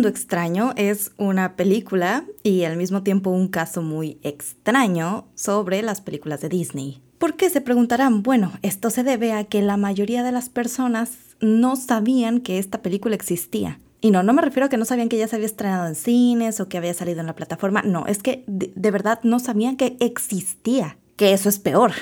Mundo Extraño es una película y al mismo tiempo un caso muy extraño sobre las películas de Disney. ¿Por qué? Se preguntarán. Bueno, esto se debe a que la mayoría de las personas no sabían que esta película existía. Y no, no me refiero a que no sabían que ya se había estrenado en cines o que había salido en la plataforma. No, es que de, de verdad no sabían que existía. Que eso es peor.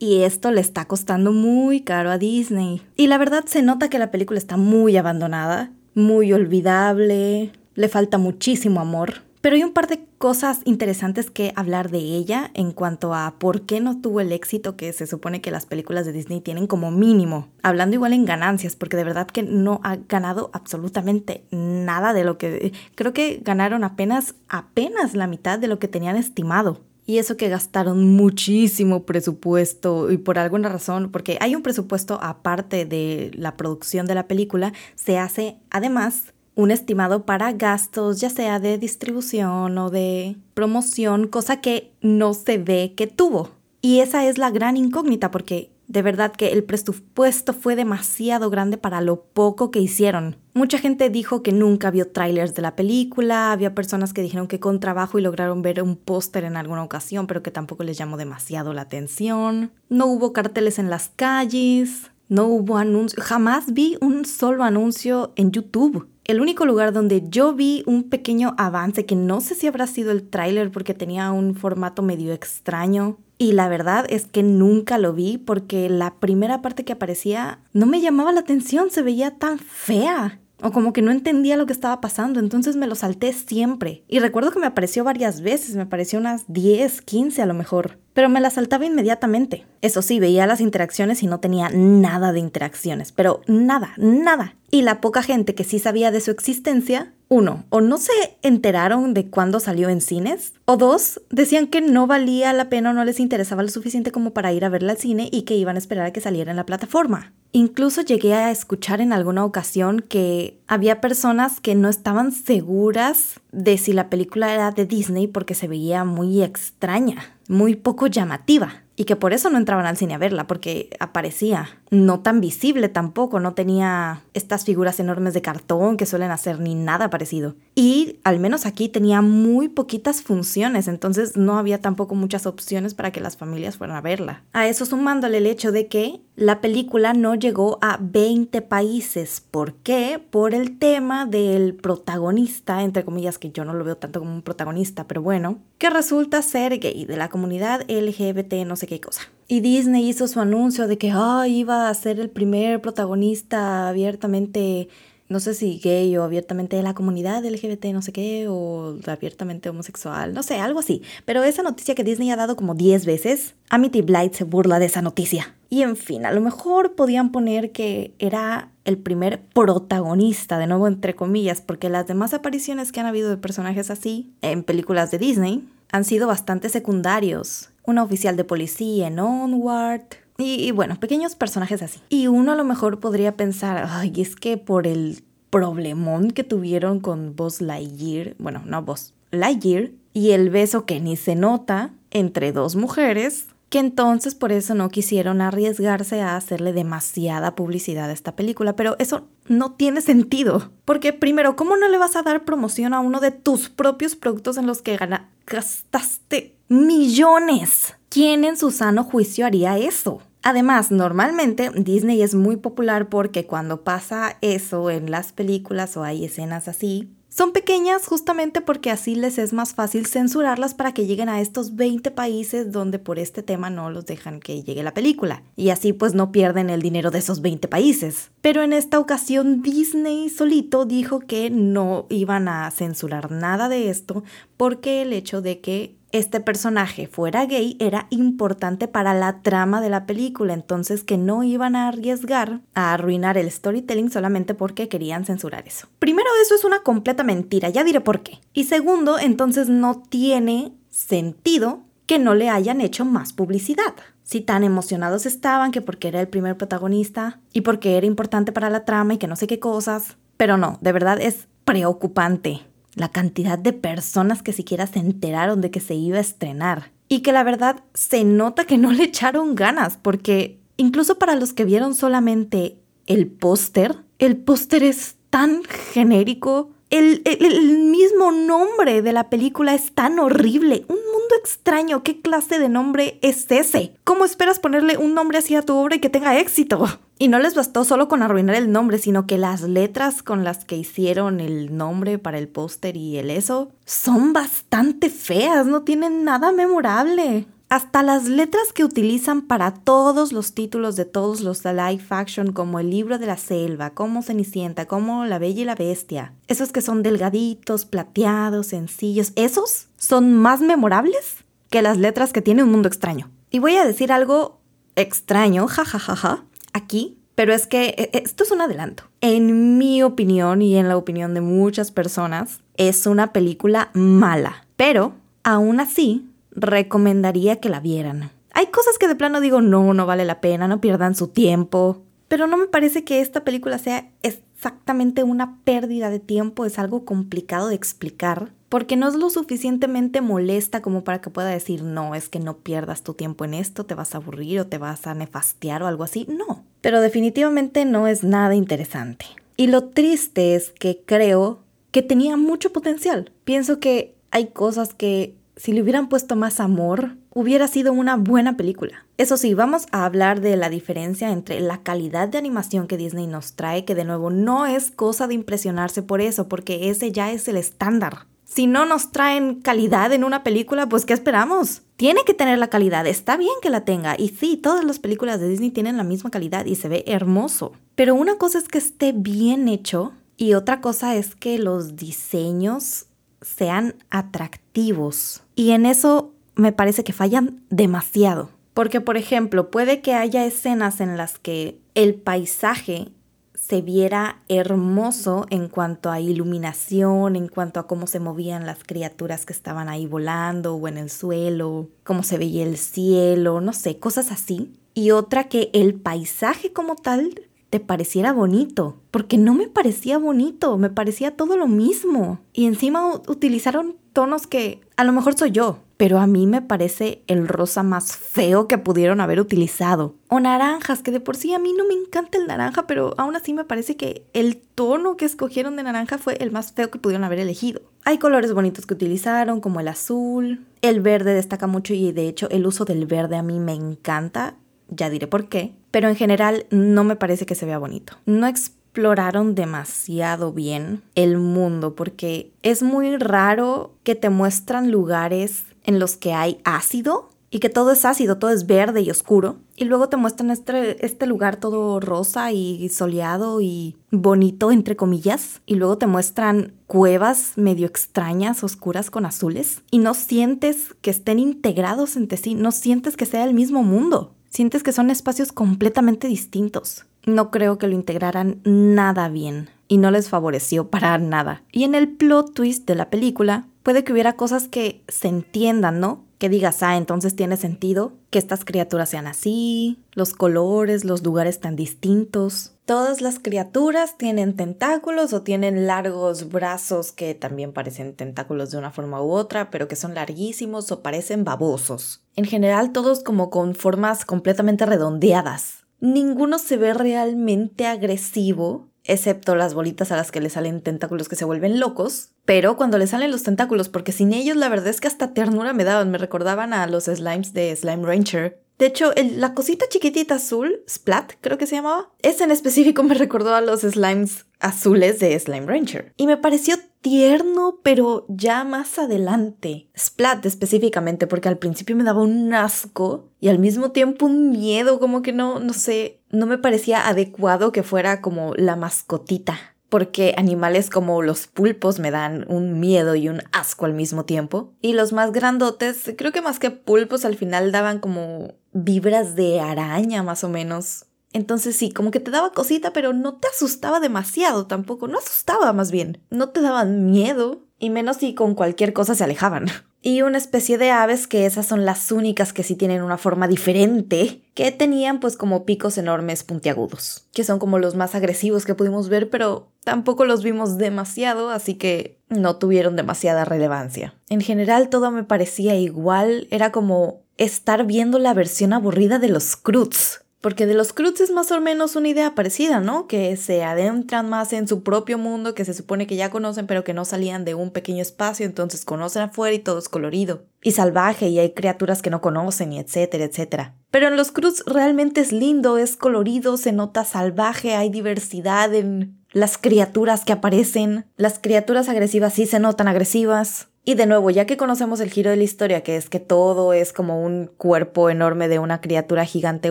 Y esto le está costando muy caro a Disney. Y la verdad se nota que la película está muy abandonada muy olvidable, le falta muchísimo amor. Pero hay un par de cosas interesantes que hablar de ella en cuanto a por qué no tuvo el éxito que se supone que las películas de Disney tienen como mínimo. Hablando igual en ganancias, porque de verdad que no ha ganado absolutamente nada de lo que... Creo que ganaron apenas, apenas la mitad de lo que tenían estimado. Y eso que gastaron muchísimo presupuesto y por alguna razón, porque hay un presupuesto aparte de la producción de la película, se hace además un estimado para gastos, ya sea de distribución o de promoción, cosa que no se ve que tuvo. Y esa es la gran incógnita porque de verdad que el presupuesto fue demasiado grande para lo poco que hicieron. Mucha gente dijo que nunca vio trailers de la película, había personas que dijeron que con trabajo y lograron ver un póster en alguna ocasión, pero que tampoco les llamó demasiado la atención. No hubo carteles en las calles, no hubo anuncios, jamás vi un solo anuncio en YouTube. El único lugar donde yo vi un pequeño avance, que no sé si habrá sido el tráiler porque tenía un formato medio extraño, y la verdad es que nunca lo vi porque la primera parte que aparecía no me llamaba la atención, se veía tan fea. O como que no entendía lo que estaba pasando, entonces me lo salté siempre. Y recuerdo que me apareció varias veces, me apareció unas 10, 15 a lo mejor pero me la saltaba inmediatamente. Eso sí, veía las interacciones y no tenía nada de interacciones, pero nada, nada. Y la poca gente que sí sabía de su existencia, uno, o no se enteraron de cuándo salió en cines, o dos, decían que no valía la pena o no les interesaba lo suficiente como para ir a verla al cine y que iban a esperar a que saliera en la plataforma. Incluso llegué a escuchar en alguna ocasión que había personas que no estaban seguras de si la película era de Disney porque se veía muy extraña muy poco llamativa y que por eso no entraban al cine a verla, porque aparecía no tan visible tampoco, no tenía estas figuras enormes de cartón que suelen hacer ni nada parecido. Y al menos aquí tenía muy poquitas funciones, entonces no había tampoco muchas opciones para que las familias fueran a verla. A eso sumándole el hecho de que la película no llegó a 20 países. ¿Por qué? Por el tema del protagonista, entre comillas, que yo no lo veo tanto como un protagonista, pero bueno, que resulta ser gay de la comunidad LGBT, no sé qué cosa. Y Disney hizo su anuncio de que iba a ser el primer protagonista abiertamente no sé si gay o abiertamente de la comunidad LGBT, no sé qué, o abiertamente homosexual, no sé, algo así. Pero esa noticia que Disney ha dado como 10 veces, Amity Blight se burla de esa noticia. Y en fin, a lo mejor podían poner que era el primer protagonista, de nuevo entre comillas, porque las demás apariciones que han habido de personajes así en películas de Disney han sido bastante secundarios. Una oficial de policía en Onward, y, bueno, pequeños personajes así. Y uno a lo mejor podría pensar, ay, es que por el problemón que tuvieron con Buzz Lightyear, bueno, no Buzz, Lightyear, y el beso que ni se nota entre dos mujeres, que entonces por eso no quisieron arriesgarse a hacerle demasiada publicidad a esta película, pero eso no tiene sentido, porque primero, ¿cómo no le vas a dar promoción a uno de tus propios productos en los que gastaste millones? ¿Quién en su sano juicio haría eso? Además, normalmente Disney es muy popular porque cuando pasa eso en las películas o hay escenas así, son pequeñas justamente porque así les es más fácil censurarlas para que lleguen a estos 20 países donde por este tema no los dejan que llegue la película. Y así pues no pierden el dinero de esos 20 países. Pero en esta ocasión Disney solito dijo que no iban a censurar nada de esto porque el hecho de que este personaje fuera gay era importante para la trama de la película, entonces que no iban a arriesgar a arruinar el storytelling solamente porque querían censurar eso. Primero, eso es una completa mentira, ya diré por qué. Y segundo, entonces no tiene sentido que no le hayan hecho más publicidad. Si tan emocionados estaban que porque era el primer protagonista y porque era importante para la trama y que no sé qué cosas. Pero no, de verdad es preocupante la cantidad de personas que siquiera se enteraron de que se iba a estrenar. Y que la verdad se nota que no le echaron ganas, porque incluso para los que vieron solamente el póster, el póster es tan genérico, El, el, mismo nombre de la película es tan horrible. Un mundo extraño. ¿Qué clase de nombre es ese? ¿Cómo esperas ponerle un nombre así a tu obra y que tenga éxito? Y no les bastó solo con arruinar el nombre, sino que las letras con las que hicieron el nombre para el póster y el eso son bastante feas, no tienen nada memorable. Hasta las letras que utilizan para todos los títulos de todos los live action, como El libro de la selva, como Cenicienta, como La Bella y la Bestia, esos que son delgaditos, plateados, sencillos, esos son más memorables que las letras que tiene Un Mundo Extraño. Y voy a decir algo extraño, jajajaja, aquí, pero es que e, esto es un adelanto. En mi opinión y en la opinión de muchas personas, es una película mala, pero aún así recomendaría que la vieran. Hay cosas que de plano digo, no, no vale la pena, no pierdan su tiempo. Pero no me parece que esta película sea exactamente una pérdida de tiempo, es algo complicado de explicar, porque no es lo suficientemente molesta como para que pueda decir, no, es que no pierdas tu tiempo en esto, te vas a aburrir o te vas a nefastear o algo así, no. Pero definitivamente no es nada interesante. Y lo triste es que creo que tenía mucho potencial. Pienso que hay cosas que si le hubieran puesto más amor, hubiera sido una buena película. Eso sí, vamos a hablar de la diferencia entre la calidad de animación que Disney nos trae, que de nuevo no es cosa de impresionarse por eso, porque ese ya es el estándar. Si no nos traen calidad en una película, pues ¿qué esperamos? Tiene que tener la calidad, está bien que la tenga. Y sí, todas las películas de Disney tienen la misma calidad y se ve hermoso. Pero una cosa es que esté bien hecho y otra cosa es que los diseños sean atractivos. Y en eso me parece que fallan demasiado. Porque, por ejemplo, puede que haya escenas en las que el paisaje se viera hermoso en cuanto a iluminación, en cuanto a cómo se movían las criaturas que estaban ahí volando o en el suelo, cómo se veía el cielo, no sé, cosas así. Y otra que el paisaje como tal te pareciera bonito, porque no me parecía bonito, me parecía todo lo mismo. Y encima utilizaron tonos que a lo mejor soy yo, pero a mí me parece el rosa más feo que pudieron haber utilizado. O naranjas, que de por sí a mí no me encanta el naranja, pero aún así me parece que el tono que escogieron de naranja fue el más feo que pudieron haber elegido. Hay colores bonitos que utilizaron, como el azul, el verde destaca mucho y de hecho el uso del verde a mí me encanta ya diré por qué, pero en general no me parece que se vea bonito. No exploraron demasiado bien el mundo porque es muy raro que te muestran lugares en los que hay ácido y que todo es ácido, todo es verde y oscuro. Y luego te muestran este, este lugar todo rosa y soleado y bonito, entre comillas. Y luego te muestran cuevas medio extrañas, oscuras con azules. Y no sientes que estén integrados entre sí, no sientes que sea el mismo mundo sientes que son espacios completamente distintos. No creo que lo integraran nada bien y no les favoreció para nada. Y en el plot twist de la película, puede que hubiera cosas que se entiendan, ¿no? Que digas, ah, entonces tiene sentido que estas criaturas sean así, los colores, los lugares tan distintos. Todas las criaturas tienen tentáculos o tienen largos brazos que también parecen tentáculos de una forma u otra, pero que son larguísimos o parecen babosos. En general, todos como con formas completamente redondeadas. Ninguno se ve realmente agresivo, excepto las bolitas a las que le salen tentáculos que se vuelven locos. Pero cuando le salen los tentáculos, porque sin ellos la verdad es que hasta ternura me daban, me recordaban a los slimes de Slime Ranger. De hecho, la cosita chiquitita azul, Splat creo que se llamaba, ese en específico me recordó a los slimes azules de Slime Ranger. Y me pareció tierno, pero ya más adelante. Splat específicamente, porque al principio me daba un asco y al mismo tiempo un miedo, como que no, no sé, no me parecía adecuado que fuera como la mascotita porque animales como los pulpos me dan un miedo y un asco al mismo tiempo. Y los más grandotes, creo que más que pulpos al final daban como vibras de araña más o menos. Entonces sí, como que te daba cosita, pero no te asustaba demasiado tampoco, no asustaba más bien, no te daban miedo, y menos si con cualquier cosa se alejaban. Y una especie de aves que esas son las únicas que sí tienen una forma diferente, que tenían pues como picos enormes puntiagudos, que son como los más agresivos que pudimos ver, pero tampoco los vimos demasiado, así que no tuvieron demasiada relevancia. En general todo me parecía igual, era como estar viendo la versión aburrida de los Cruz Porque de los Cruz es más o menos una idea parecida, ¿no? Que se adentran más en su propio mundo, que se supone que ya conocen, pero que no salían de un pequeño espacio, entonces conocen afuera y todo es colorido. Y salvaje, y hay criaturas que no conocen, y etcétera, etcétera. Pero en los Cruz realmente es lindo, es colorido, se nota salvaje, hay diversidad en las criaturas que aparecen. Las criaturas agresivas sí se notan agresivas. Y de nuevo, ya que conocemos el giro de la historia, que es que todo es como un cuerpo enorme de una criatura gigante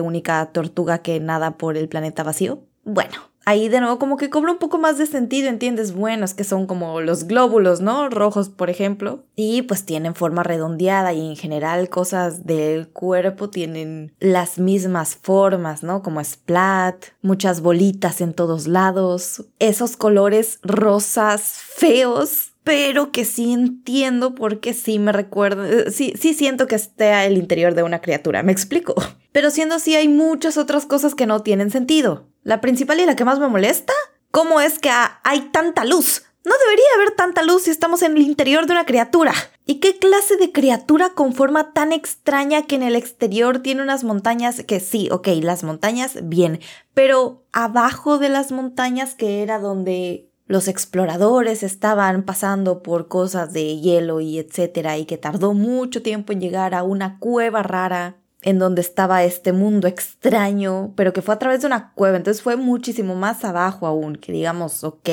única tortuga que nada por el planeta vacío, bueno, ahí de nuevo como que cobra un poco más de sentido, ¿entiendes? Bueno, es que son como los glóbulos, ¿no? Rojos, por ejemplo. Y pues tienen forma redondeada y en general cosas del cuerpo tienen las mismas formas, ¿no? Como splat, muchas bolitas en todos lados, esos colores rosas feos pero que sí entiendo porque sí me recuerda, eh, sí, sí siento que esté el interior de una criatura, me explico. Pero siendo así hay muchas otras cosas que no tienen sentido. La principal y la que más me molesta, ¿cómo es que hay tanta luz? No debería haber tanta luz si estamos en el interior de una criatura. ¿Y qué clase de criatura con forma tan extraña que en el exterior tiene unas montañas que sí, ok, las montañas, bien, pero abajo de las montañas que era donde los exploradores estaban pasando por cosas de hielo y etcétera y que tardó mucho tiempo en llegar a una cueva rara en donde estaba este mundo extraño, pero que fue a través de una cueva, entonces fue muchísimo más abajo aún, que digamos, ok,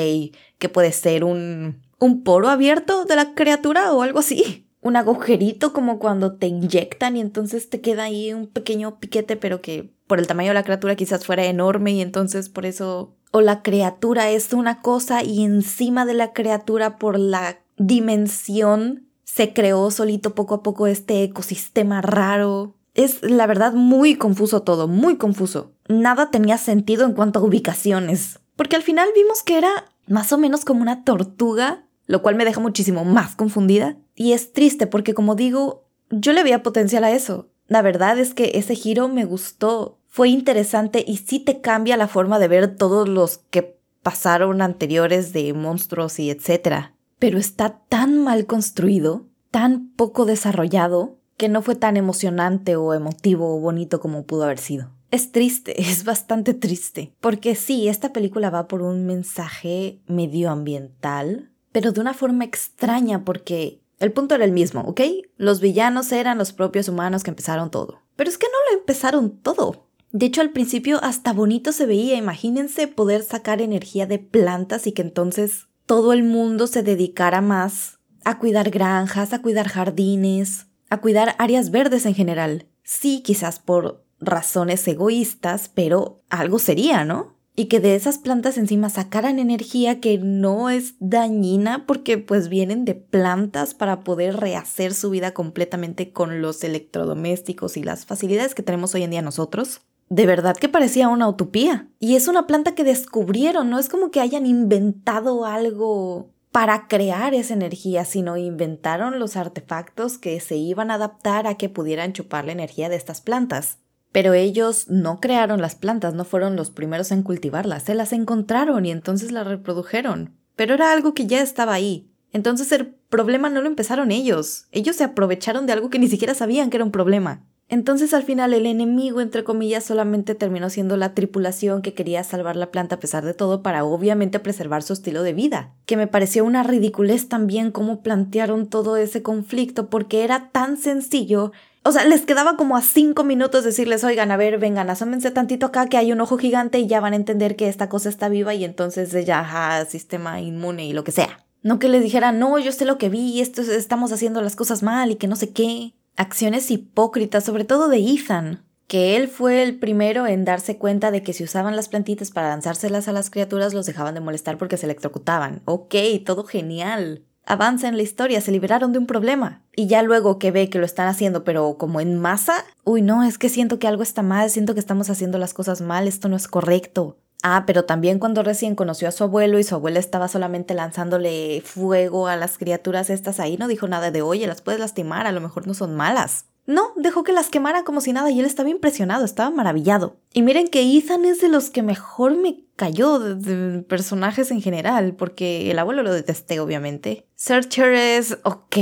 que puede ser un un poro abierto de la criatura o algo así. Un agujerito como cuando te inyectan y entonces te queda ahí un pequeño piquete, pero que por el tamaño de la criatura quizás fuera enorme y entonces por eso o la criatura es una cosa y encima de la criatura por la dimensión se creó solito poco a poco este ecosistema raro. Es la verdad muy confuso todo, muy confuso. Nada tenía sentido en cuanto a ubicaciones, porque al final vimos que era más o menos como una tortuga, lo cual me deja muchísimo más confundida. Y es triste porque como digo, yo le veía potencial a eso. La verdad es que ese giro me gustó fue interesante y sí te cambia la forma de ver todos los que pasaron anteriores de monstruos y etcétera. Pero está tan mal construido, tan poco desarrollado, que no fue tan emocionante o emotivo o bonito como pudo haber sido. Es triste, es bastante triste, porque sí, esta película va por un mensaje medioambiental, pero de una forma extraña porque el punto era el mismo, ¿ok? Los villanos eran los propios humanos que empezaron todo. Pero es que no lo empezaron todo. De hecho, al principio hasta bonito se veía. Imagínense poder sacar energía de plantas y que entonces todo el mundo se dedicara más a cuidar granjas, a cuidar jardines, a cuidar áreas verdes en general. Sí, quizás por razones egoístas, pero algo sería, ¿no? Y que de esas plantas encima sacaran energía que no es dañina porque pues vienen de plantas para poder rehacer su vida completamente con los electrodomésticos y las facilidades que tenemos hoy en día nosotros de verdad que parecía una utopía. Y es una planta que descubrieron, no es como que hayan inventado algo para crear esa energía, sino inventaron los artefactos que se iban a adaptar a que pudieran chupar la energía de estas plantas. Pero ellos no crearon las plantas, no fueron los primeros en cultivarlas, se las encontraron y entonces las reprodujeron. Pero era algo que ya estaba ahí. Entonces el problema no lo empezaron ellos, ellos se aprovecharon de algo que ni siquiera sabían que era un problema. Entonces al final el enemigo, entre comillas, solamente terminó siendo la tripulación que quería salvar la planta a pesar de todo para obviamente preservar su estilo de vida. Que me pareció una ridiculez también cómo plantearon todo ese conflicto porque era tan sencillo o sea, les quedaba como a cinco minutos decirles, oigan, a ver, vengan, asómense tantito acá que hay un ojo gigante y ya van a entender que esta cosa está viva y entonces ya, ajá, sistema inmune y lo que sea. No que les dijera, no, yo sé lo que vi, esto estamos haciendo las cosas mal y que no sé qué acciones hipócritas, sobre todo de Ethan, que él fue el primero en darse cuenta de que si usaban las plantitas para lanzárselas a las criaturas los dejaban de molestar porque se electrocutaban. Ok, todo genial. Avanza en la historia, se liberaron de un problema. Y ya luego que ve que lo están haciendo, pero como en masa, uy, no, es que siento que algo está mal, siento que estamos haciendo las cosas mal, esto no es correcto. Ah, pero también cuando recién conoció a su abuelo y su abuela estaba solamente lanzándole fuego a las criaturas estas ahí, no dijo nada de, oye, las puedes lastimar, a lo mejor no son malas. No, dejó que las quemara como si nada y él estaba impresionado, estaba maravillado. Y miren que Ethan es de los que mejor me cayó de, personajes en general, porque el abuelo lo detesté, obviamente. Searcher es ok,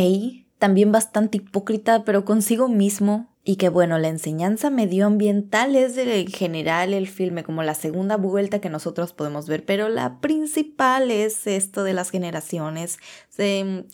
también bastante hipócrita, pero consigo mismo. Y que bueno, la enseñanza medioambiental es de general el filme, como la segunda vuelta que nosotros podemos ver, pero la principal es esto de las generaciones,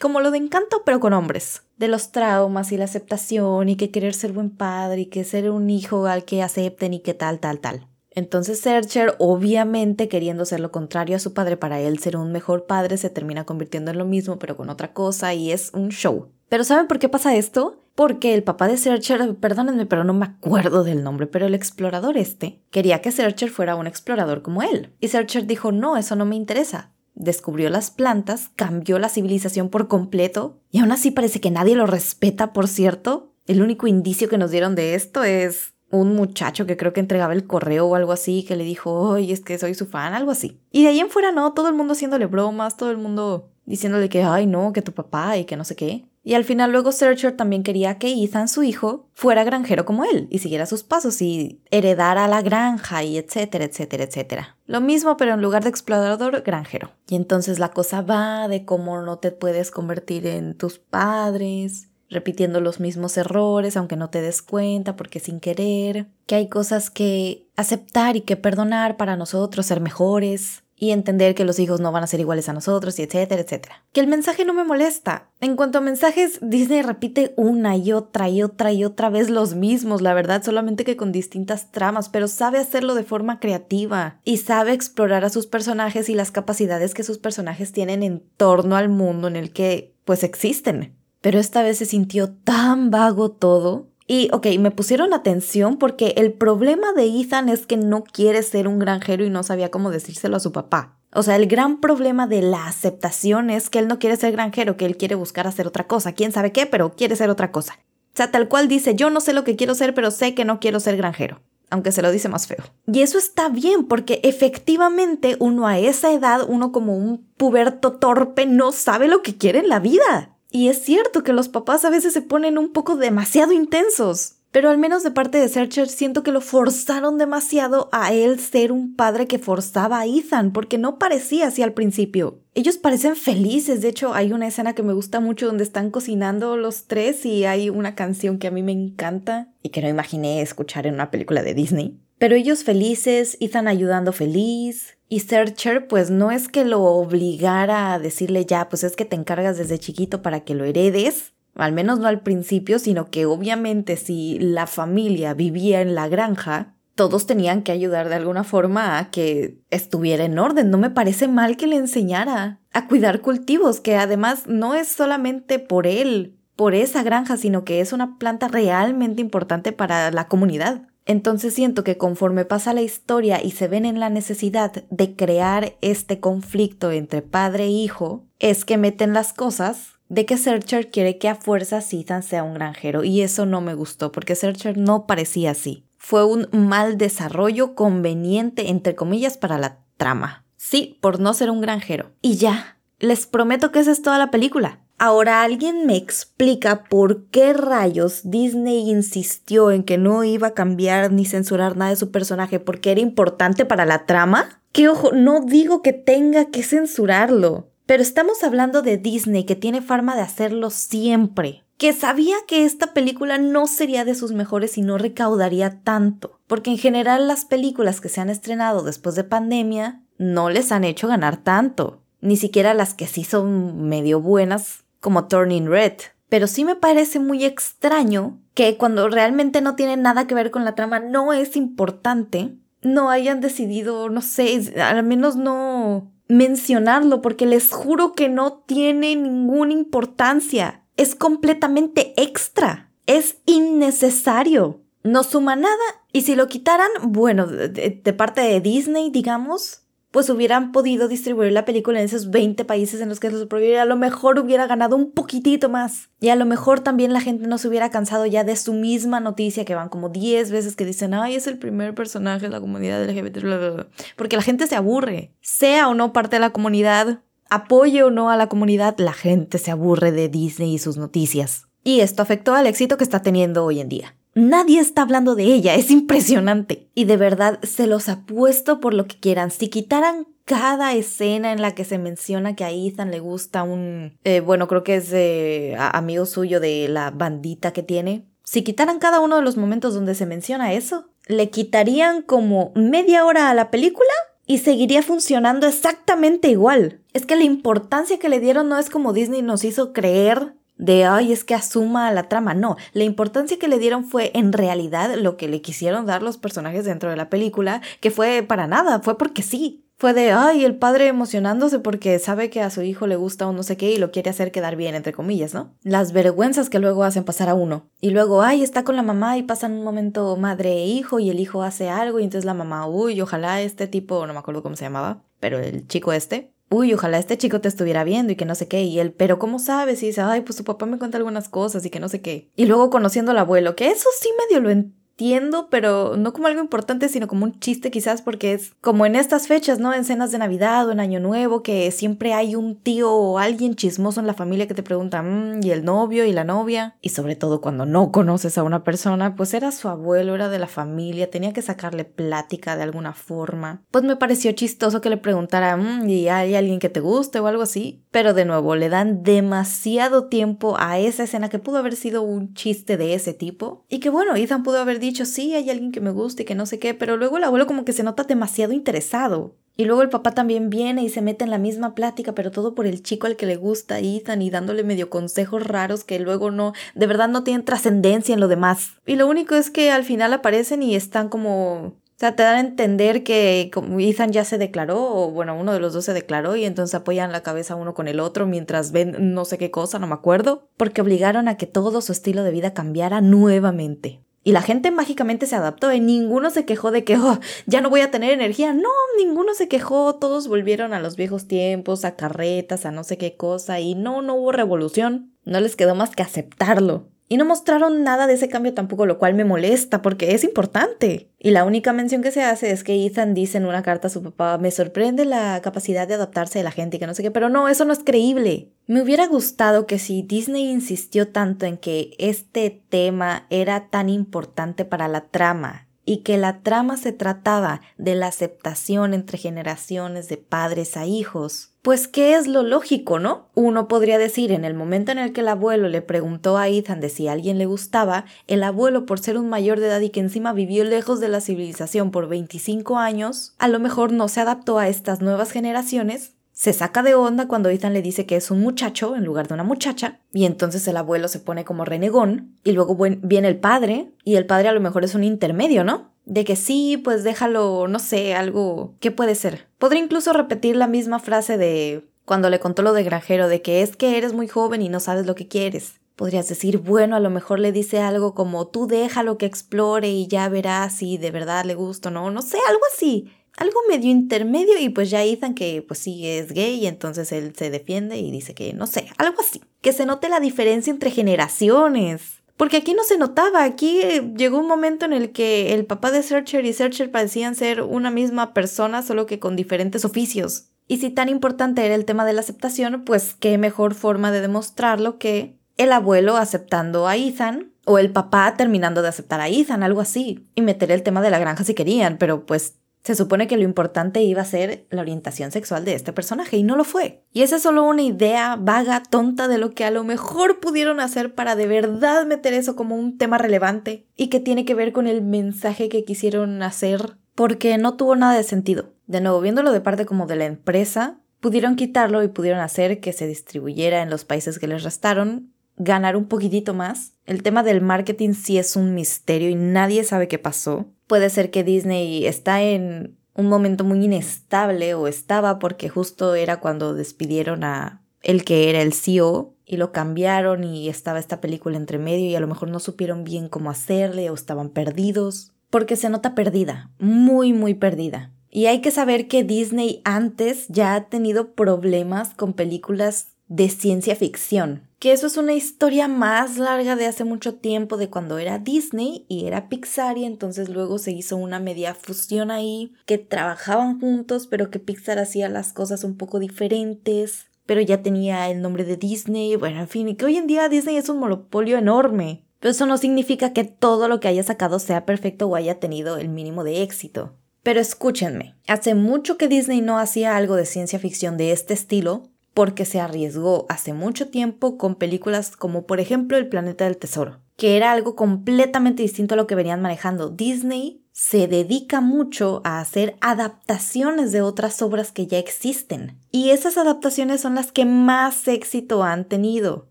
como lo de encanto, pero con hombres, de los traumas y la aceptación y que querer ser buen padre y que ser un hijo al que acepten y que tal, tal, tal. Entonces Searcher, obviamente queriendo ser lo contrario a su padre para él ser un mejor padre, se termina convirtiendo en lo mismo pero con otra cosa y es un show. Pero ¿saben por qué pasa esto? Porque el papá de Searcher, perdónenme pero no me acuerdo del nombre, pero el explorador este quería que Searcher fuera un explorador como él. Y Searcher dijo, no, eso no me interesa. Descubrió las plantas, cambió la civilización por completo y aún así parece que nadie lo respeta, por cierto. El único indicio que nos dieron de esto es un muchacho que creo que entregaba el correo o algo así, que le dijo, oye, es que soy su fan, algo así. Y de ahí en fuera no, todo el mundo haciéndole bromas, todo el mundo diciéndole que, ay, no, que tu papá y que no sé qué. Y al final luego Searcher también quería que Ethan, su hijo, fuera granjero como él y siguiera sus pasos y heredara la granja y etcétera, etcétera, etcétera. Lo mismo pero en lugar de explorador, granjero. Y entonces la cosa va de cómo no te puedes convertir en tus padres, repitiendo los mismos errores aunque no te des cuenta porque sin querer, que hay cosas que aceptar y que perdonar para nosotros ser mejores y entender que los hijos no van a ser iguales a nosotros y etcétera, etcétera. Que el mensaje no me molesta. En cuanto a mensajes, Disney repite una y otra y otra y otra vez los mismos, la verdad, solamente que con distintas tramas, pero sabe hacerlo de forma creativa y sabe explorar a sus personajes y las capacidades que sus personajes tienen en torno al mundo en el que pues existen pero esta vez se sintió tan vago todo. Y, ok, me pusieron atención porque el problema de Ethan es que no quiere ser un granjero y no sabía cómo decírselo a su papá. O sea, el gran problema de la aceptación es que él no quiere ser granjero, que él quiere buscar hacer otra cosa, quién sabe qué, pero quiere ser otra cosa. O sea, tal cual dice, yo no sé lo que quiero ser, pero sé que no quiero ser granjero, aunque se lo dice más feo. Y eso está bien, porque efectivamente uno a esa edad, uno como un puberto torpe, no sabe lo que quiere en la vida. Y es cierto que los papás a veces se ponen un poco demasiado intensos. Pero al menos de parte de Searcher siento que lo forzaron demasiado a él ser un padre que forzaba a Ethan, porque no parecía así al principio. Ellos parecen felices, de hecho hay una escena que me gusta mucho donde están cocinando los tres y hay una canción que a mí me encanta y que no imaginé escuchar en una película de Disney. Pero ellos felices, Ethan ayudando feliz, y Searcher, pues no es que lo obligara a decirle ya, pues es que te encargas desde chiquito para que lo heredes, al menos no al principio, sino que obviamente si la familia vivía en la granja, todos tenían que ayudar de alguna forma a que estuviera en orden. No me parece mal que le enseñara a cuidar cultivos, que además no es solamente por él, por esa granja, sino que es una planta realmente importante para la comunidad. Entonces siento que conforme pasa la historia y se ven en la necesidad de crear este conflicto entre padre e hijo, es que meten las cosas de que Searcher quiere que a fuerzas Ethan sea un granjero y eso no me gustó porque Searcher no parecía así. Fue un mal desarrollo conveniente entre comillas para la trama. Sí, por no ser un granjero. Y ya, les prometo que esa es toda la película. Ahora alguien me explica por qué rayos Disney insistió en que no iba a cambiar ni censurar nada de su personaje porque era importante para la trama. Que ojo, no digo que tenga que censurarlo, pero estamos hablando de Disney que tiene forma de hacerlo siempre. Que sabía que esta película no sería de sus mejores y no recaudaría tanto, porque en general las películas que se han estrenado después de pandemia no les han hecho ganar tanto. Ni siquiera las que sí son medio buenas como Turning Red. Pero sí me parece muy extraño que cuando realmente no tiene nada que ver con la trama, no es importante, no hayan decidido, no sé, al menos no mencionarlo, porque les juro que no tiene ninguna importancia. Es completamente extra. Es innecesario. No suma nada. Y si lo quitaran, bueno, de, parte de Disney, digamos, pues hubieran podido distribuir la película en esos 20 países en los que se prohibió y a lo mejor hubiera ganado un poquitito más. Y a lo mejor también la gente no se hubiera cansado ya de su misma noticia, que van como 10 veces que dicen, ay, es el primer personaje de la comunidad LGBT, bla, bla, bla. porque la gente se aburre. Sea o no parte de la comunidad, apoye o no a la comunidad, la gente se aburre de Disney y sus noticias. Y esto afectó al éxito que está teniendo hoy en día. Nadie está hablando de ella, es impresionante. Y de verdad se los apuesto por lo que quieran. Si quitaran cada escena en la que se menciona que a Ethan le gusta un, eh, bueno, creo que es eh, amigo suyo de la bandita que tiene. Si quitaran cada uno de los momentos donde se menciona eso, le quitarían como media hora a la película y seguiría funcionando exactamente igual. Es que la importancia que le dieron no es como Disney nos hizo creer de, ay, es que asuma la trama. No, la importancia que le dieron fue en realidad lo que le quisieron dar los personajes dentro de la película, que fue para nada, fue porque sí. Fue de, ay, el padre emocionándose porque sabe que a su hijo le gusta o no sé qué y lo quiere hacer quedar bien, entre comillas, ¿no? Las vergüenzas que luego hacen pasar a uno. Y luego, ay, está con la mamá y pasan un momento madre e hijo y el hijo hace algo y entonces la mamá, uy, ojalá este tipo, no me acuerdo cómo se llamaba, pero el chico este, uy, ojalá este chico te estuviera viendo y que no sé qué, y él, pero ¿cómo sabes? Y dice, ay, pues su papá me cuenta algunas cosas y que no sé qué. Y luego conociendo al abuelo, que eso sí medio lo entiendo entiendo, pero no como algo importante, sino como un chiste quizás, porque es como en estas fechas, ¿no? En cenas de Navidad o en Año Nuevo, que siempre hay un tío o alguien chismoso en la familia que te pregunta, mmm, ¿y el novio y la novia? Y sobre todo cuando no conoces a una persona, pues era su abuelo, era de la familia, tenía que sacarle plática de alguna forma. Pues me pareció chistoso que le preguntara, mmm, ¿y hay alguien que te guste o algo así? Pero de nuevo, le dan demasiado tiempo a esa escena que pudo haber sido un chiste de ese tipo. Y que bueno, Ethan pudo haber dicho, sí, hay alguien que me guste y que no sé qué, pero luego el abuelo como que se nota demasiado interesado. Y luego el papá también viene y se mete en la misma plática, pero todo por el chico al que le gusta Ethan y dándole medio consejos raros que luego no, de verdad no tienen trascendencia en lo demás. Y lo único es que al final aparecen y están como o sea, te dan a entender que Ethan ya se declaró, o bueno, uno de los dos se declaró y entonces apoyan la cabeza uno con el otro mientras ven no sé qué cosa, no me acuerdo, porque obligaron a que todo su estilo de vida cambiara nuevamente. Y la gente mágicamente se adaptó y ninguno se quejó de que, oh, ya no voy a tener energía. No, ninguno se quejó, todos volvieron a los viejos tiempos, a carretas, a no sé qué cosa, y no, no hubo revolución. No les quedó más que aceptarlo. Y no mostraron nada de ese cambio tampoco, lo cual me molesta porque es importante. Y la única mención que se hace es que Ethan dice en una carta a su papá, me sorprende la capacidad de adaptarse de la gente y que no sé qué, pero no, eso no es creíble. Me hubiera gustado que si Disney insistió tanto en que este tema era tan importante para la trama y que la trama se trataba de la aceptación entre generaciones de padres a hijos, pues qué es lo lógico, ¿no? Uno podría decir, en el momento en el que el abuelo le preguntó a Ethan de si a alguien le gustaba, el abuelo, por ser un mayor de edad y que encima vivió lejos de la civilización por 25 años, a lo mejor no se adaptó a estas nuevas generaciones se saca de onda cuando Ethan le dice que es un muchacho en lugar de una muchacha, y entonces el abuelo se pone como renegón, y luego viene el padre, y el padre a lo mejor es un intermedio, ¿no? De que sí, pues déjalo, no sé, algo... ¿Qué puede ser? Podría incluso repetir la misma frase de cuando le contó lo de granjero, de que es que eres muy joven y no sabes lo que quieres. Podrías decir, bueno, a lo mejor le dice algo como tú déjalo que explore y ya verás si de verdad le gusta o no, no sé, algo así algo medio intermedio y pues ya Ethan que pues sí es gay y entonces él se defiende y dice que no sé, algo así. Que se note la diferencia entre generaciones. Porque aquí no se notaba, aquí eh, llegó un momento en el que el papá de Searcher y Searcher parecían ser una misma persona solo que con diferentes oficios. Y si tan importante era el tema de la aceptación, pues qué mejor forma de demostrarlo que el abuelo aceptando a Ethan o el papá terminando de aceptar a Ethan, algo así. Y meter el tema de la granja si querían, pero pues se supone que lo importante iba a ser la orientación sexual de este personaje y no lo fue. Y esa es solo una idea vaga, tonta de lo que a lo mejor pudieron hacer para de verdad meter eso como un tema relevante y que tiene que ver con el mensaje que quisieron hacer porque no tuvo nada de sentido. De nuevo, viéndolo de parte como de la empresa, pudieron quitarlo y pudieron hacer que se distribuyera en los países que les restaron, ganar un poquitito más. El tema del marketing sí es un misterio y nadie sabe qué pasó. Puede ser que Disney está en un momento muy inestable o estaba porque justo era cuando despidieron a el que era el CEO y lo cambiaron y estaba esta película entre medio y a lo mejor no supieron bien cómo hacerle o estaban perdidos. Porque se nota perdida, muy muy perdida. Y hay que saber que Disney antes ya ha tenido problemas con películas de ciencia ficción que eso es una historia más larga de hace mucho tiempo, de cuando era Disney y era Pixar y entonces luego se hizo una media fusión ahí, que trabajaban juntos, pero que Pixar hacía las cosas un poco diferentes, pero ya tenía el nombre de Disney, bueno, en fin, y que hoy en día Disney es un monopolio enorme. Pero eso no significa que todo lo que haya sacado sea perfecto o haya tenido el mínimo de éxito. Pero escúchenme, hace mucho que Disney no hacía algo de ciencia ficción de este estilo porque se arriesgó hace mucho tiempo con películas como por ejemplo El planeta del tesoro, que era algo completamente distinto a lo que venían manejando. Disney se dedica mucho a hacer adaptaciones de otras obras que ya existen. Y esas adaptaciones son las que más éxito han tenido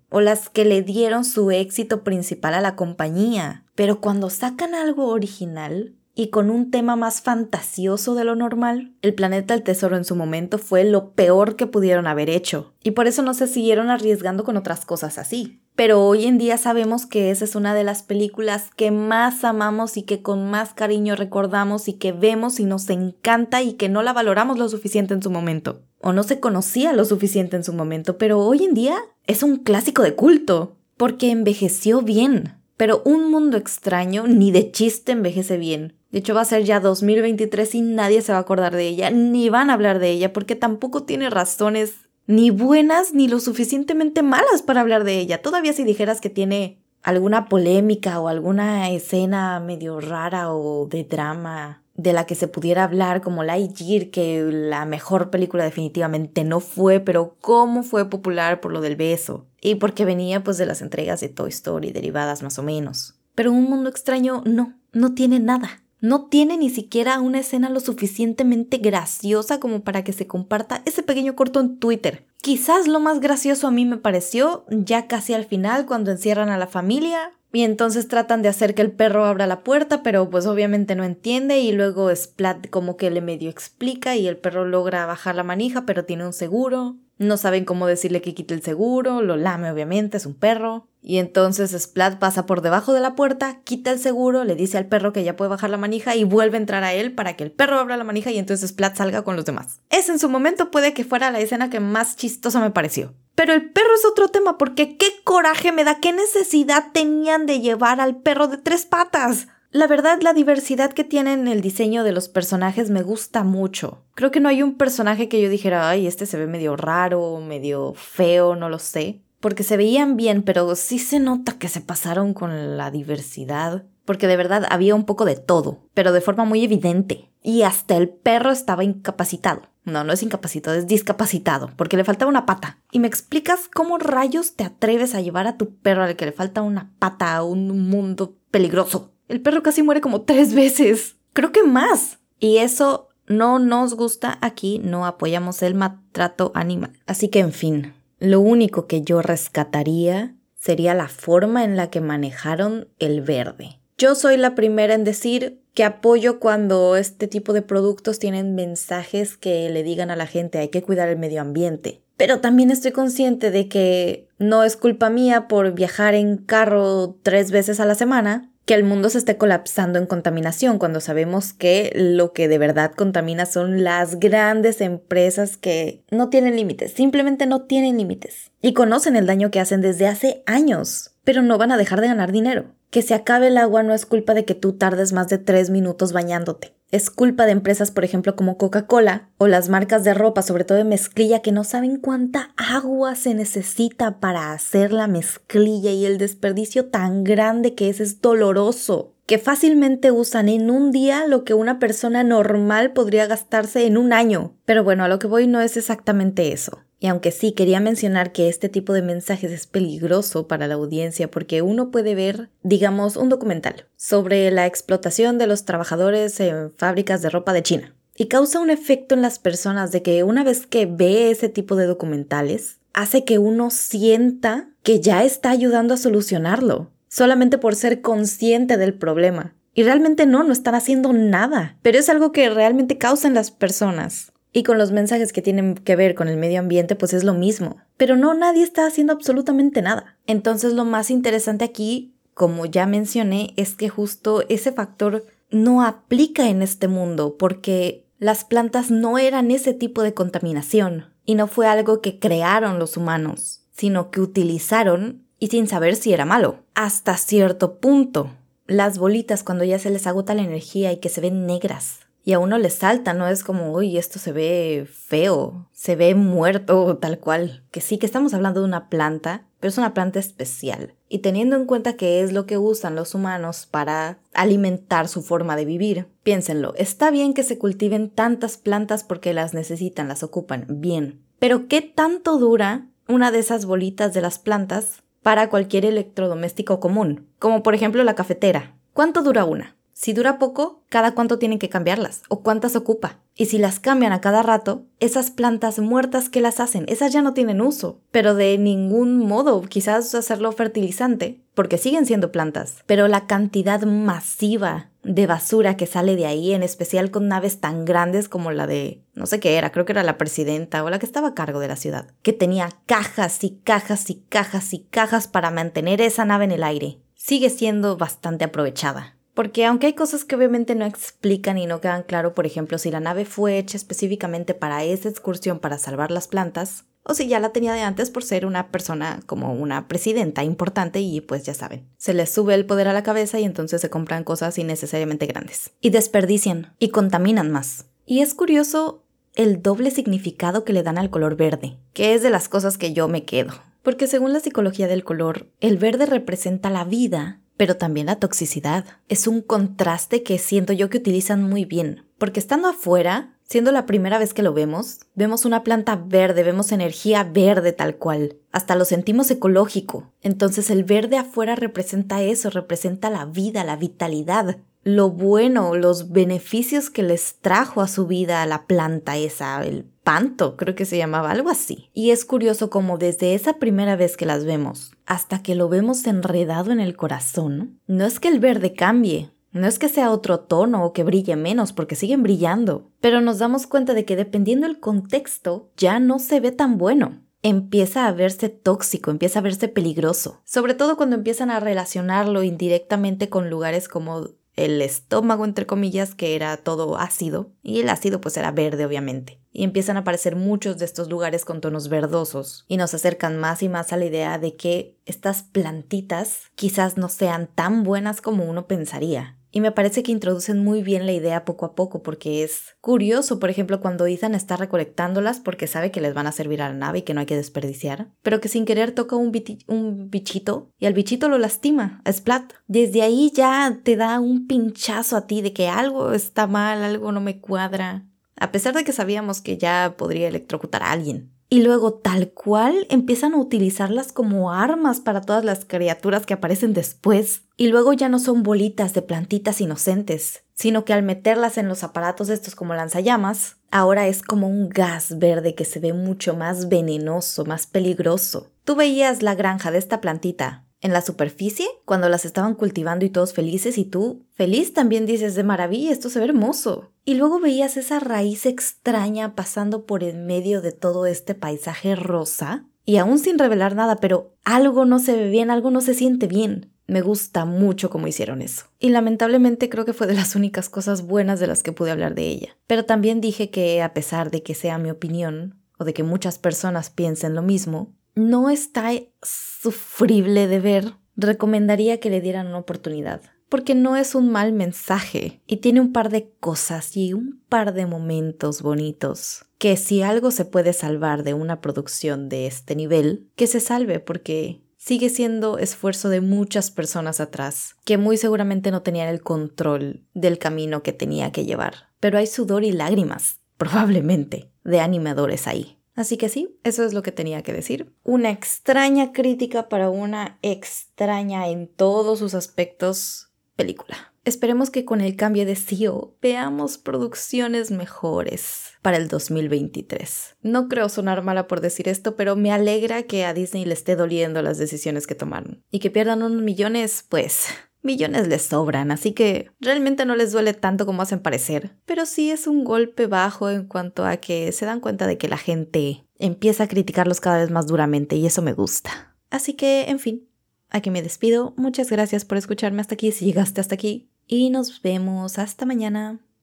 o las que le dieron su éxito principal a la compañía. Pero cuando sacan algo original, y con un tema más fantasioso de lo normal, El planeta del tesoro en su momento fue lo peor que pudieron haber hecho, y por eso no se siguieron arriesgando con otras cosas así. Pero hoy en día sabemos que esa es una de las películas que más amamos y que con más cariño recordamos y que vemos y nos encanta y que no la valoramos lo suficiente en su momento. O no se conocía lo suficiente en su momento, pero hoy en día es un clásico de culto, porque envejeció bien. Pero un mundo extraño ni de chiste envejece bien. De hecho, va a ser ya 2023 y nadie se va a acordar de ella, ni van a hablar de ella, porque tampoco tiene razones ni buenas ni lo suficientemente malas para hablar de ella. Todavía si dijeras que tiene alguna polémica o alguna escena medio rara o de drama de la que se pudiera hablar, como Lightyear, que la mejor película definitivamente no fue, pero cómo fue popular por lo del beso y porque venía pues de las entregas de Toy Story derivadas más o menos. Pero un mundo extraño no, no tiene nada. No tiene ni siquiera una escena lo suficientemente graciosa como para que se comparta ese pequeño corto en Twitter. Quizás lo más gracioso a mí me pareció ya casi al final cuando encierran a la familia y entonces tratan de hacer que el perro abra la puerta, pero pues obviamente no entiende y luego Splat como que le medio explica y el perro logra bajar la manija, pero tiene un seguro. No saben cómo decirle que quite el seguro, lo lame obviamente, es un perro. Y entonces Splat pasa por debajo de la puerta, quita el seguro, le dice al perro que ya puede bajar la manija y vuelve a entrar a él para que el perro abra la manija y entonces Splat salga con los demás. Ese en su momento puede que fuera la escena que más chistosa me pareció. Pero el perro es otro tema porque qué coraje me da, qué necesidad tenían de llevar al perro de tres patas. La verdad, la diversidad que tienen el diseño de los personajes me gusta mucho. Creo que no hay un personaje que yo dijera, ay, este se ve medio raro, medio feo, no lo sé. Porque se veían bien, pero sí se nota que se pasaron con la diversidad. Porque de verdad había un poco de todo, pero de forma muy evidente. Y hasta el perro estaba incapacitado. No, no es incapacitado, es discapacitado, porque le faltaba una pata. ¿Y me explicas cómo rayos te atreves a llevar a tu perro al que le falta una pata a un mundo peligroso? El perro casi muere como tres veces. Creo que más. Y eso no nos gusta aquí, no apoyamos el maltrato animal. Así que, en fin, lo único que yo rescataría sería la forma en la que manejaron el verde. Yo soy la primera en decir que apoyo cuando este tipo de productos tienen mensajes que le digan a la gente hay que cuidar el medio ambiente. Pero también estoy consciente de que no es culpa mía por viajar en carro tres veces a la semana que el mundo se esté colapsando en contaminación cuando sabemos que lo que de verdad contamina son las grandes empresas que no tienen límites, simplemente no tienen límites y conocen el daño que hacen desde hace años, pero no van a dejar de ganar dinero. Que se acabe el agua no es culpa de que tú tardes más de tres minutos bañándote. Es culpa de empresas, por ejemplo, como Coca-Cola o las marcas de ropa, sobre todo de mezclilla, que no saben cuánta agua se necesita para hacer la mezclilla y el desperdicio tan grande que es es doloroso, que fácilmente usan en un día lo que una persona normal podría gastarse en un año. Pero bueno, a lo que voy no es exactamente eso. Y aunque sí quería mencionar que este tipo de mensajes es peligroso para la audiencia porque uno puede ver, digamos, un documental sobre la explotación de los trabajadores en fábricas de ropa de China. Y causa un efecto en las personas de que una vez que ve ese tipo de documentales, hace que uno sienta que ya está ayudando a solucionarlo, solamente por ser consciente del problema. Y realmente no, no están haciendo nada, pero es algo que realmente causa en las personas. Y con los mensajes que tienen que ver con el medio ambiente, pues es lo mismo. Pero no, nadie está haciendo absolutamente nada. Entonces lo más interesante aquí, como ya mencioné, es que justo ese factor no aplica en este mundo porque las plantas no eran ese tipo de contaminación y no fue algo que crearon los humanos, sino que utilizaron y sin saber si era malo. Hasta cierto punto. Las bolitas cuando ya se les agota la energía y que se ven negras y a uno le salta, no es como, uy, esto se ve feo, se ve muerto, tal cual. Que sí, que estamos hablando de una planta, pero es una planta especial. Y teniendo en cuenta que es lo que usan los humanos para alimentar su forma de vivir, piénsenlo, está bien que se cultiven tantas plantas porque las necesitan, las ocupan, bien. Pero ¿qué tanto dura una de esas bolitas de las plantas para cualquier electrodoméstico común? Como por ejemplo la cafetera. ¿Cuánto dura una? Si dura poco, ¿cada cuánto tienen que cambiarlas? ¿O cuántas ocupa? Y si las cambian a cada rato, esas plantas muertas que las hacen, esas ya no tienen uso, pero de ningún modo quizás hacerlo fertilizante, porque siguen siendo plantas. Pero la cantidad masiva de basura que sale de ahí, en especial con naves tan grandes como la de, no sé qué era, creo que era la presidenta o la que estaba a cargo de la ciudad, que tenía cajas y cajas y cajas y cajas para mantener esa nave en el aire, sigue siendo bastante aprovechada. Porque aunque hay cosas que obviamente no explican y no quedan claro, por ejemplo, si la nave fue hecha específicamente para esa excursión para salvar las plantas, o si ya la tenía de antes por ser una persona como una presidenta importante y pues ya saben, se les sube el poder a la cabeza y entonces se compran cosas innecesariamente grandes. Y desperdician y contaminan más. Y es curioso el doble significado que le dan al color verde, que es de las cosas que yo me quedo. Porque según la psicología del color, el verde representa la vida pero también la toxicidad. Es un contraste que siento yo que utilizan muy bien, porque estando afuera, siendo la primera vez que lo vemos, vemos una planta verde, vemos energía verde tal cual, hasta lo sentimos ecológico. Entonces el verde afuera representa eso, representa la vida, la vitalidad, lo bueno, los beneficios que les trajo a su vida la planta esa, el panto, creo que se llamaba algo así. Y es curioso como desde esa primera vez que las vemos hasta que lo vemos enredado en el corazón, no es que el verde cambie, no es que sea otro tono o que brille menos porque siguen brillando, pero nos damos cuenta de que dependiendo el contexto ya no se ve tan bueno. Empieza a verse tóxico, empieza a verse peligroso, sobre todo cuando empiezan a relacionarlo indirectamente con lugares como el estómago, entre comillas, que era todo ácido, y el ácido pues era verde, obviamente. Y empiezan a aparecer muchos de estos lugares con tonos verdosos, y nos acercan más y más a la idea de que estas plantitas quizás no sean tan buenas como uno pensaría. Y me parece que introducen muy bien la idea poco a poco porque es curioso, por ejemplo, cuando Ethan está recolectándolas porque sabe que les van a servir a la nave y que no hay que desperdiciar, pero que sin querer toca un, un bichito y al bichito lo lastima, a Splat. Desde ahí ya te da un pinchazo a ti de que algo está mal, algo no me cuadra. A pesar de que sabíamos que ya podría electrocutar a alguien y luego tal cual empiezan a utilizarlas como armas para todas las criaturas que aparecen después. Y luego ya no son bolitas de plantitas inocentes, sino que al meterlas en los aparatos estos como lanzallamas, ahora es como un gas verde que se ve mucho más venenoso, más peligroso. Tú veías la granja de esta plantita en la superficie cuando las estaban cultivando y todos felices y tú, feliz también dices de maravilla, esto se ve hermoso. Y luego veías esa raíz extraña pasando por en medio de todo este paisaje rosa y aún sin revelar nada, pero algo no se ve bien, algo no se siente bien. Me gusta mucho cómo hicieron eso. Y lamentablemente creo que fue de las únicas cosas buenas de las que pude hablar de ella. Pero también dije que a pesar de que sea mi opinión, o de que muchas personas piensen lo mismo, no está sufrible de ver, recomendaría que le dieran una oportunidad. Porque no es un mal mensaje y tiene un par de cosas y un par de momentos bonitos que si algo se puede salvar de una producción de este nivel, que se salve porque sigue siendo esfuerzo de muchas personas atrás, que muy seguramente no tenían el control del camino que tenía que llevar. Pero hay sudor y lágrimas, probablemente, de animadores ahí. Así que sí, eso es lo que tenía que decir. Una extraña crítica para una extraña en todos sus aspectos película. Esperemos que con el cambio de CEO veamos producciones mejores para el 2023. No creo sonar mala por decir esto, pero me alegra que a Disney le esté doliendo las decisiones que tomaron. Y que pierdan unos millones, pues millones les sobran, así que realmente no les duele tanto como hacen parecer. Pero sí es un golpe bajo en cuanto a que se dan cuenta de que la gente empieza a criticarlos cada vez más duramente y eso me gusta. Así que, en fin, aquí me despido. Muchas gracias por escucharme hasta aquí si llegaste hasta aquí. Y nos vemos hasta mañana.